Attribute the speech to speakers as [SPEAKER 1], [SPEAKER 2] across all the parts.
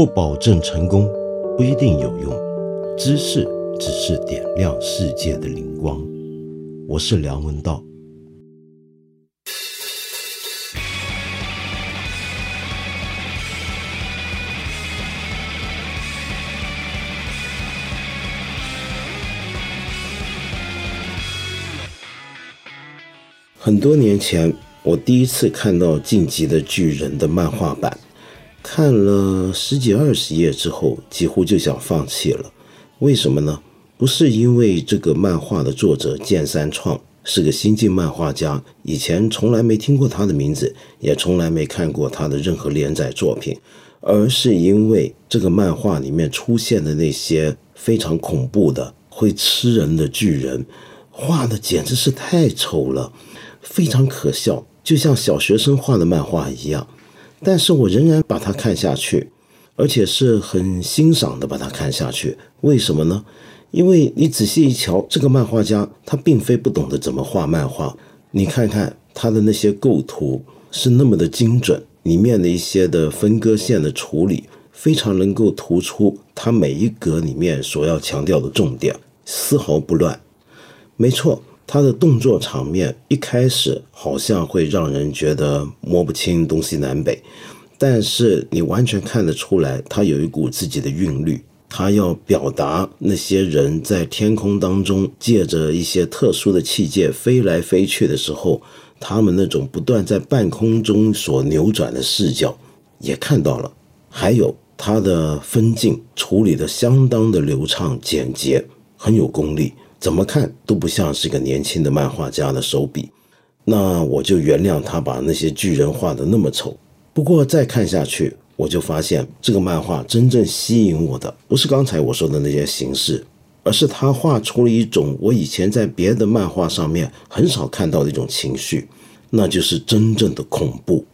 [SPEAKER 1] 不保证成功，不一定有用。知识只是点亮世界的灵光。我是梁文道。很多年前，我第一次看到《晋级的巨人》的漫画版，看了十几二十页之后，几乎就想放弃了。为什么呢？不是因为这个漫画的作者剑三创是个新晋漫画家，以前从来没听过他的名字，也从来没看过他的任何连载作品，而是因为这个漫画里面出现的那些非常恐怖的、会吃人的巨人，画的简直是太丑了。非常可笑，就像小学生画的漫画一样，但是我仍然把它看下去，而且是很欣赏的把它看下去。为什么呢？因为你仔细一瞧，这个漫画家他并非不懂得怎么画漫画。你看看他的那些构图是那么的精准，里面的一些的分割线的处理非常能够突出他每一格里面所要强调的重点，丝毫不乱。没错。他的动作场面一开始好像会让人觉得摸不清东西南北，但是你完全看得出来，他有一股自己的韵律。他要表达那些人在天空当中借着一些特殊的器械飞来飞去的时候，他们那种不断在半空中所扭转的视角也看到了。还有他的分镜处理的相当的流畅简洁，很有功力。怎么看都不像是个年轻的漫画家的手笔，那我就原谅他把那些巨人画的那么丑。不过再看下去，我就发现这个漫画真正吸引我的，不是刚才我说的那些形式，而是他画出了一种我以前在别的漫画上面很少看到的一种情绪，那就是真正的恐怖。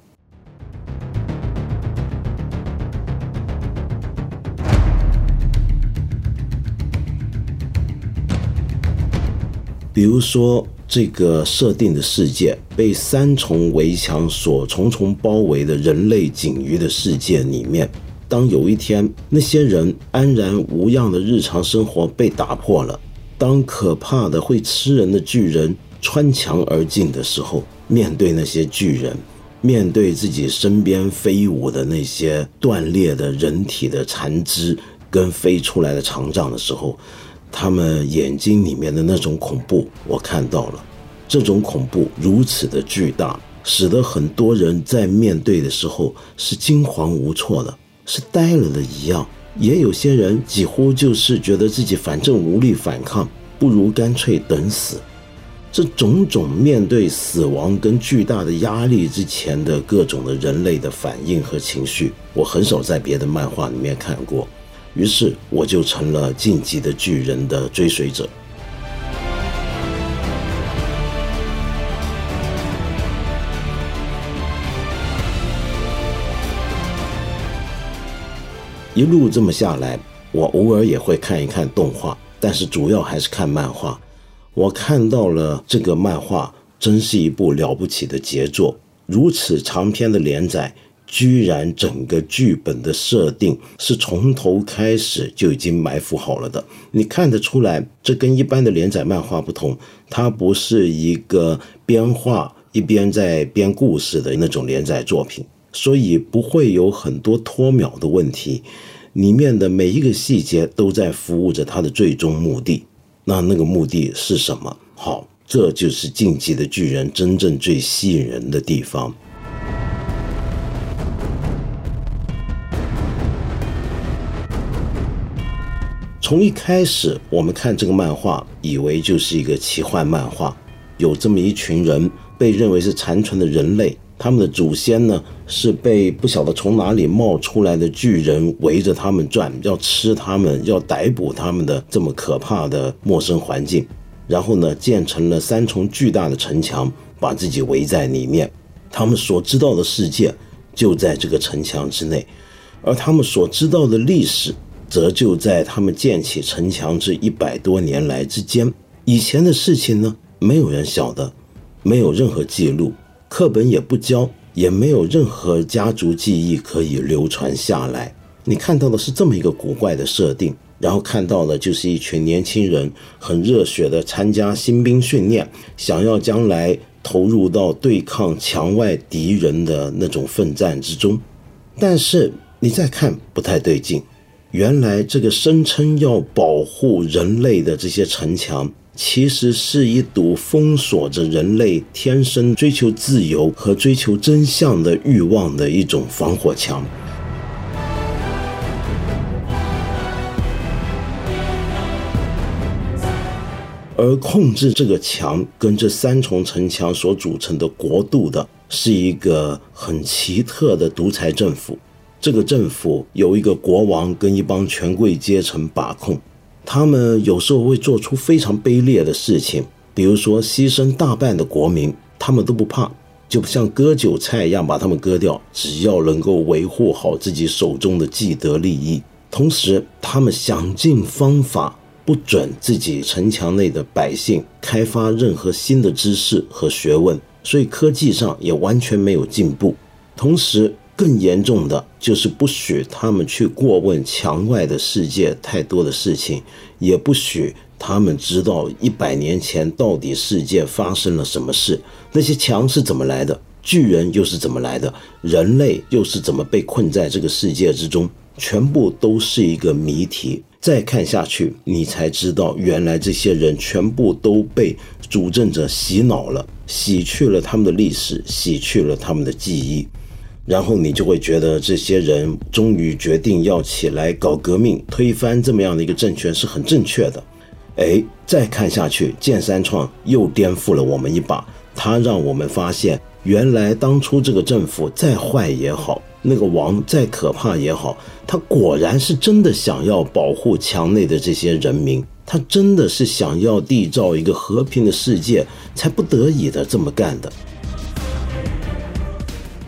[SPEAKER 1] 比如说，这个设定的世界被三重围墙所重重包围的人类仅余的世界里面，当有一天那些人安然无恙的日常生活被打破了，当可怕的会吃人的巨人穿墙而进的时候，面对那些巨人，面对自己身边飞舞的那些断裂的人体的残肢跟飞出来的肠脏的时候。他们眼睛里面的那种恐怖，我看到了。这种恐怖如此的巨大，使得很多人在面对的时候是惊惶无措的，是呆了的一样。也有些人几乎就是觉得自己反正无力反抗，不如干脆等死。这种种面对死亡跟巨大的压力之前的各种的人类的反应和情绪，我很少在别的漫画里面看过。于是我就成了晋级的巨人的追随者。一路这么下来，我偶尔也会看一看动画，但是主要还是看漫画。我看到了这个漫画，真是一部了不起的杰作。如此长篇的连载。居然整个剧本的设定是从头开始就已经埋伏好了的，你看得出来，这跟一般的连载漫画不同，它不是一个边画一边在编故事的那种连载作品，所以不会有很多脱秒的问题，里面的每一个细节都在服务着它的最终目的。那那个目的是什么？好，这就是《晋级的巨人》真正最吸引人的地方。从一开始，我们看这个漫画，以为就是一个奇幻漫画，有这么一群人被认为是残存的人类，他们的祖先呢是被不晓得从哪里冒出来的巨人围着他们转，要吃他们，要逮捕他们的这么可怕的陌生环境，然后呢建成了三重巨大的城墙，把自己围在里面，他们所知道的世界就在这个城墙之内，而他们所知道的历史。则就在他们建起城墙这一百多年来之间，以前的事情呢，没有人晓得，没有任何记录，课本也不教，也没有任何家族记忆可以流传下来。你看到的是这么一个古怪的设定，然后看到的就是一群年轻人很热血的参加新兵训练，想要将来投入到对抗墙外敌人的那种奋战之中。但是你再看，不太对劲。原来这个声称要保护人类的这些城墙，其实是一堵封锁着人类天生追求自由和追求真相的欲望的一种防火墙。而控制这个墙跟这三重城墙所组成的国度的，是一个很奇特的独裁政府。这个政府由一个国王跟一帮权贵阶层把控，他们有时候会做出非常卑劣的事情，比如说牺牲大半的国民，他们都不怕，就像割韭菜一样把他们割掉，只要能够维护好自己手中的既得利益。同时，他们想尽方法。不准自己城墙内的百姓开发任何新的知识和学问，所以科技上也完全没有进步。同时，更严重的就是不许他们去过问墙外的世界太多的事情，也不许他们知道一百年前到底世界发生了什么事，那些墙是怎么来的，巨人又是怎么来的，人类又是怎么被困在这个世界之中，全部都是一个谜题。再看下去，你才知道，原来这些人全部都被主政者洗脑了，洗去了他们的历史，洗去了他们的记忆，然后你就会觉得，这些人终于决定要起来搞革命，推翻这么样的一个政权是很正确的。哎，再看下去，剑三创又颠覆了我们一把，他让我们发现，原来当初这个政府再坏也好。那个王再可怕也好，他果然是真的想要保护墙内的这些人民，他真的是想要缔造一个和平的世界，才不得已的这么干的。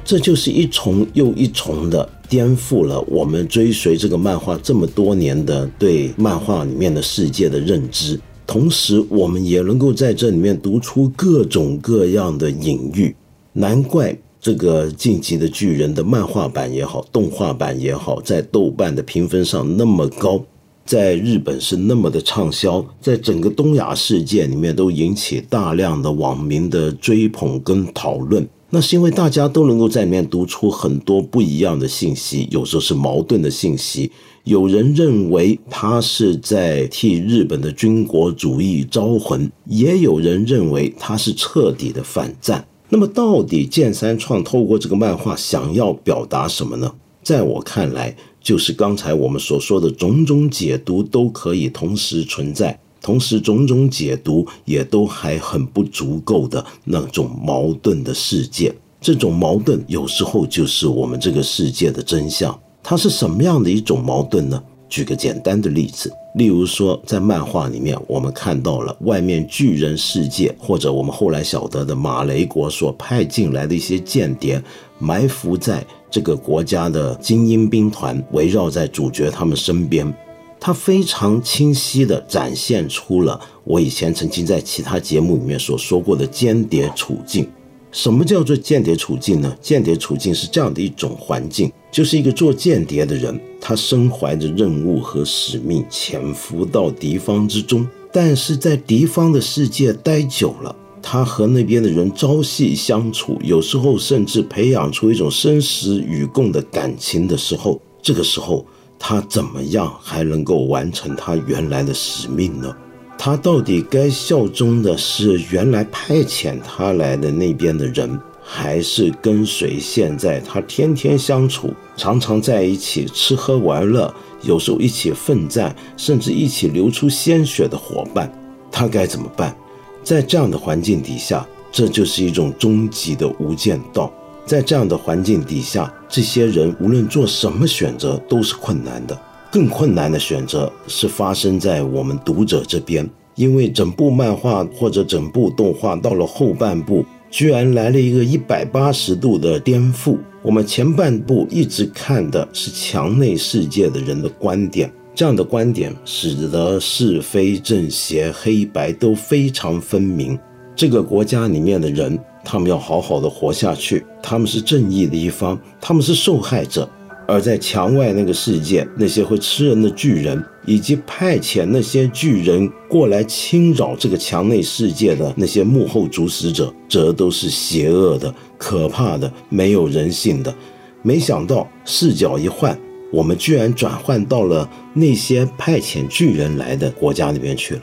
[SPEAKER 1] 这就是一重又一重的颠覆了我们追随这个漫画这么多年的对漫画里面的世界的认知，同时我们也能够在这里面读出各种各样的隐喻，难怪。这个《晋级的巨人》的漫画版也好，动画版也好，在豆瓣的评分上那么高，在日本是那么的畅销，在整个东亚世界里面都引起大量的网民的追捧跟讨论。那是因为大家都能够在里面读出很多不一样的信息，有时候是矛盾的信息。有人认为他是在替日本的军国主义招魂，也有人认为他是彻底的反战。那么，到底剑三创透过这个漫画想要表达什么呢？在我看来，就是刚才我们所说的种种解读都可以同时存在，同时种种解读也都还很不足够的那种矛盾的世界。这种矛盾有时候就是我们这个世界的真相。它是什么样的一种矛盾呢？举个简单的例子。例如说，在漫画里面，我们看到了外面巨人世界，或者我们后来晓得的马雷国所派进来的一些间谍，埋伏在这个国家的精英兵团，围绕在主角他们身边。他非常清晰地展现出了我以前曾经在其他节目里面所说过的间谍处境。什么叫做间谍处境呢？间谍处境是这样的一种环境，就是一个做间谍的人，他身怀着任务和使命，潜伏到敌方之中。但是在敌方的世界待久了，他和那边的人朝夕相处，有时候甚至培养出一种生死与共的感情的时候，这个时候他怎么样还能够完成他原来的使命呢？他到底该效忠的是原来派遣他来的那边的人，还是跟随现在他天天相处、常常在一起吃喝玩乐、有时候一起奋战，甚至一起流出鲜血的伙伴？他该怎么办？在这样的环境底下，这就是一种终极的无间道。在这样的环境底下，这些人无论做什么选择都是困难的。更困难的选择是发生在我们读者这边，因为整部漫画或者整部动画到了后半部，居然来了一个一百八十度的颠覆。我们前半部一直看的是墙内世界的人的观点，这样的观点使得是非正邪、黑白都非常分明。这个国家里面的人，他们要好好的活下去，他们是正义的一方，他们是受害者。而在墙外那个世界，那些会吃人的巨人，以及派遣那些巨人过来侵扰这个墙内世界的那些幕后主使者，则都是邪恶的、可怕的、没有人性的。没想到视角一换，我们居然转换到了那些派遣巨人来的国家那边去了。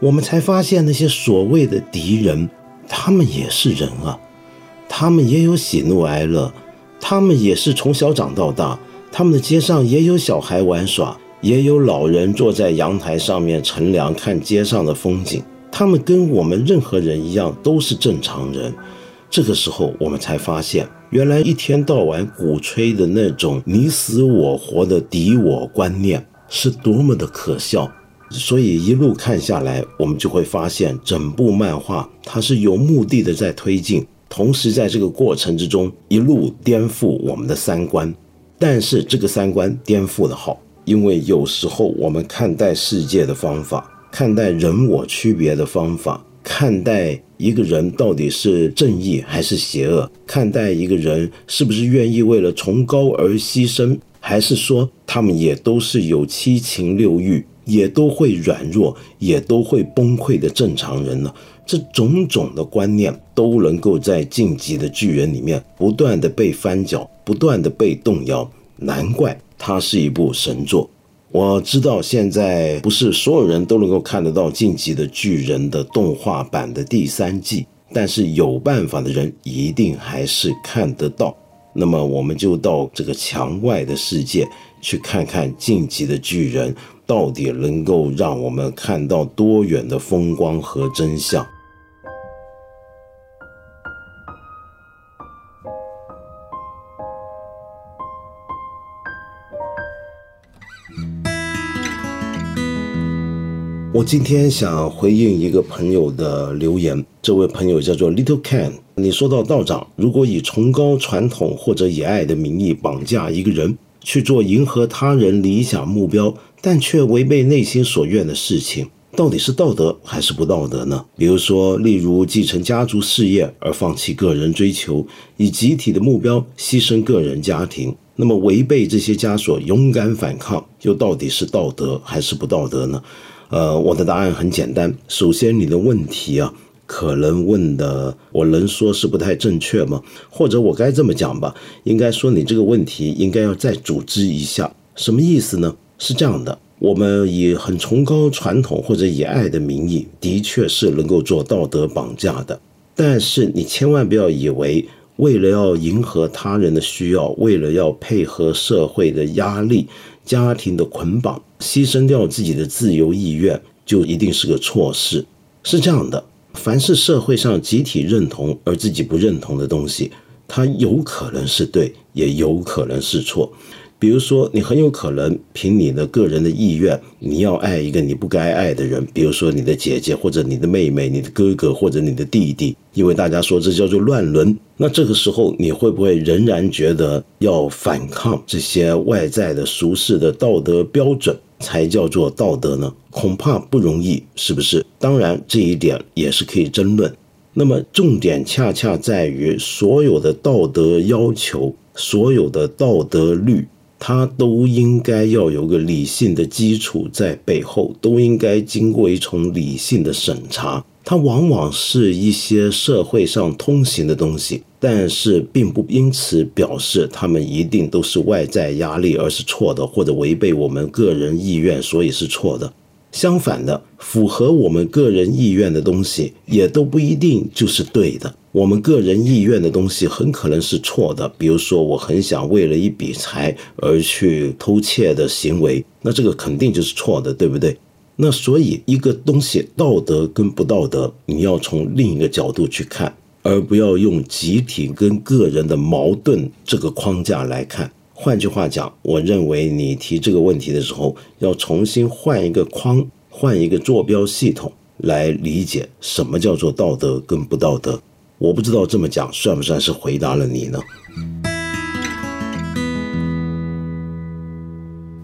[SPEAKER 1] 我们才发现，那些所谓的敌人，他们也是人啊，他们也有喜怒哀乐，他们也是从小长到大。他们的街上也有小孩玩耍，也有老人坐在阳台上面乘凉看街上的风景。他们跟我们任何人一样，都是正常人。这个时候，我们才发现，原来一天到晚鼓吹的那种你死我活的敌我观念是多么的可笑。所以一路看下来，我们就会发现，整部漫画它是有目的的在推进，同时在这个过程之中，一路颠覆我们的三观。但是这个三观颠覆的好，因为有时候我们看待世界的方法，看待人我区别的方法，看待一个人到底是正义还是邪恶，看待一个人是不是愿意为了崇高而牺牲，还是说他们也都是有七情六欲，也都会软弱，也都会崩溃的正常人呢？这种种的观念都能够在《晋级的巨人》里面不断的被翻搅，不断的被动摇，难怪它是一部神作。我知道现在不是所有人都能够看得到《晋级的巨人》的动画版的第三季，但是有办法的人一定还是看得到。那么我们就到这个墙外的世界去看看《晋级的巨人》到底能够让我们看到多远的风光和真相。我今天想回应一个朋友的留言，这位朋友叫做 Little Can。你说到道长，如果以崇高传统或者以爱的名义绑架一个人去做迎合他人理想目标，但却违背内心所愿的事情，到底是道德还是不道德呢？比如说，例如继承家族事业而放弃个人追求，以集体的目标牺牲个人家庭，那么违背这些枷锁勇敢反抗，又到底是道德还是不道德呢？呃，我的答案很简单。首先，你的问题啊，可能问的，我能说是不太正确吗？或者我该这么讲吧，应该说你这个问题应该要再组织一下。什么意思呢？是这样的，我们以很崇高传统或者以爱的名义，的确是能够做道德绑架的。但是你千万不要以为，为了要迎合他人的需要，为了要配合社会的压力。家庭的捆绑，牺牲掉自己的自由意愿，就一定是个错事。是这样的，凡是社会上集体认同而自己不认同的东西，它有可能是对，也有可能是错。比如说，你很有可能凭你的个人的意愿，你要爱一个你不该爱的人，比如说你的姐姐或者你的妹妹、你的哥哥或者你的弟弟，因为大家说这叫做乱伦。那这个时候，你会不会仍然觉得要反抗这些外在的俗世的道德标准才叫做道德呢？恐怕不容易，是不是？当然，这一点也是可以争论。那么，重点恰恰在于所有的道德要求，所有的道德律。它都应该要有个理性的基础在背后，都应该经过一重理性的审查。它往往是一些社会上通行的东西，但是并不因此表示他们一定都是外在压力而是错的，或者违背我们个人意愿，所以是错的。相反的，符合我们个人意愿的东西，也都不一定就是对的。我们个人意愿的东西很可能是错的。比如说，我很想为了一笔财而去偷窃的行为，那这个肯定就是错的，对不对？那所以，一个东西道德跟不道德，你要从另一个角度去看，而不要用集体跟个人的矛盾这个框架来看。换句话讲，我认为你提这个问题的时候，要重新换一个框，换一个坐标系统来理解什么叫做道德跟不道德。我不知道这么讲算不算是回答了你呢？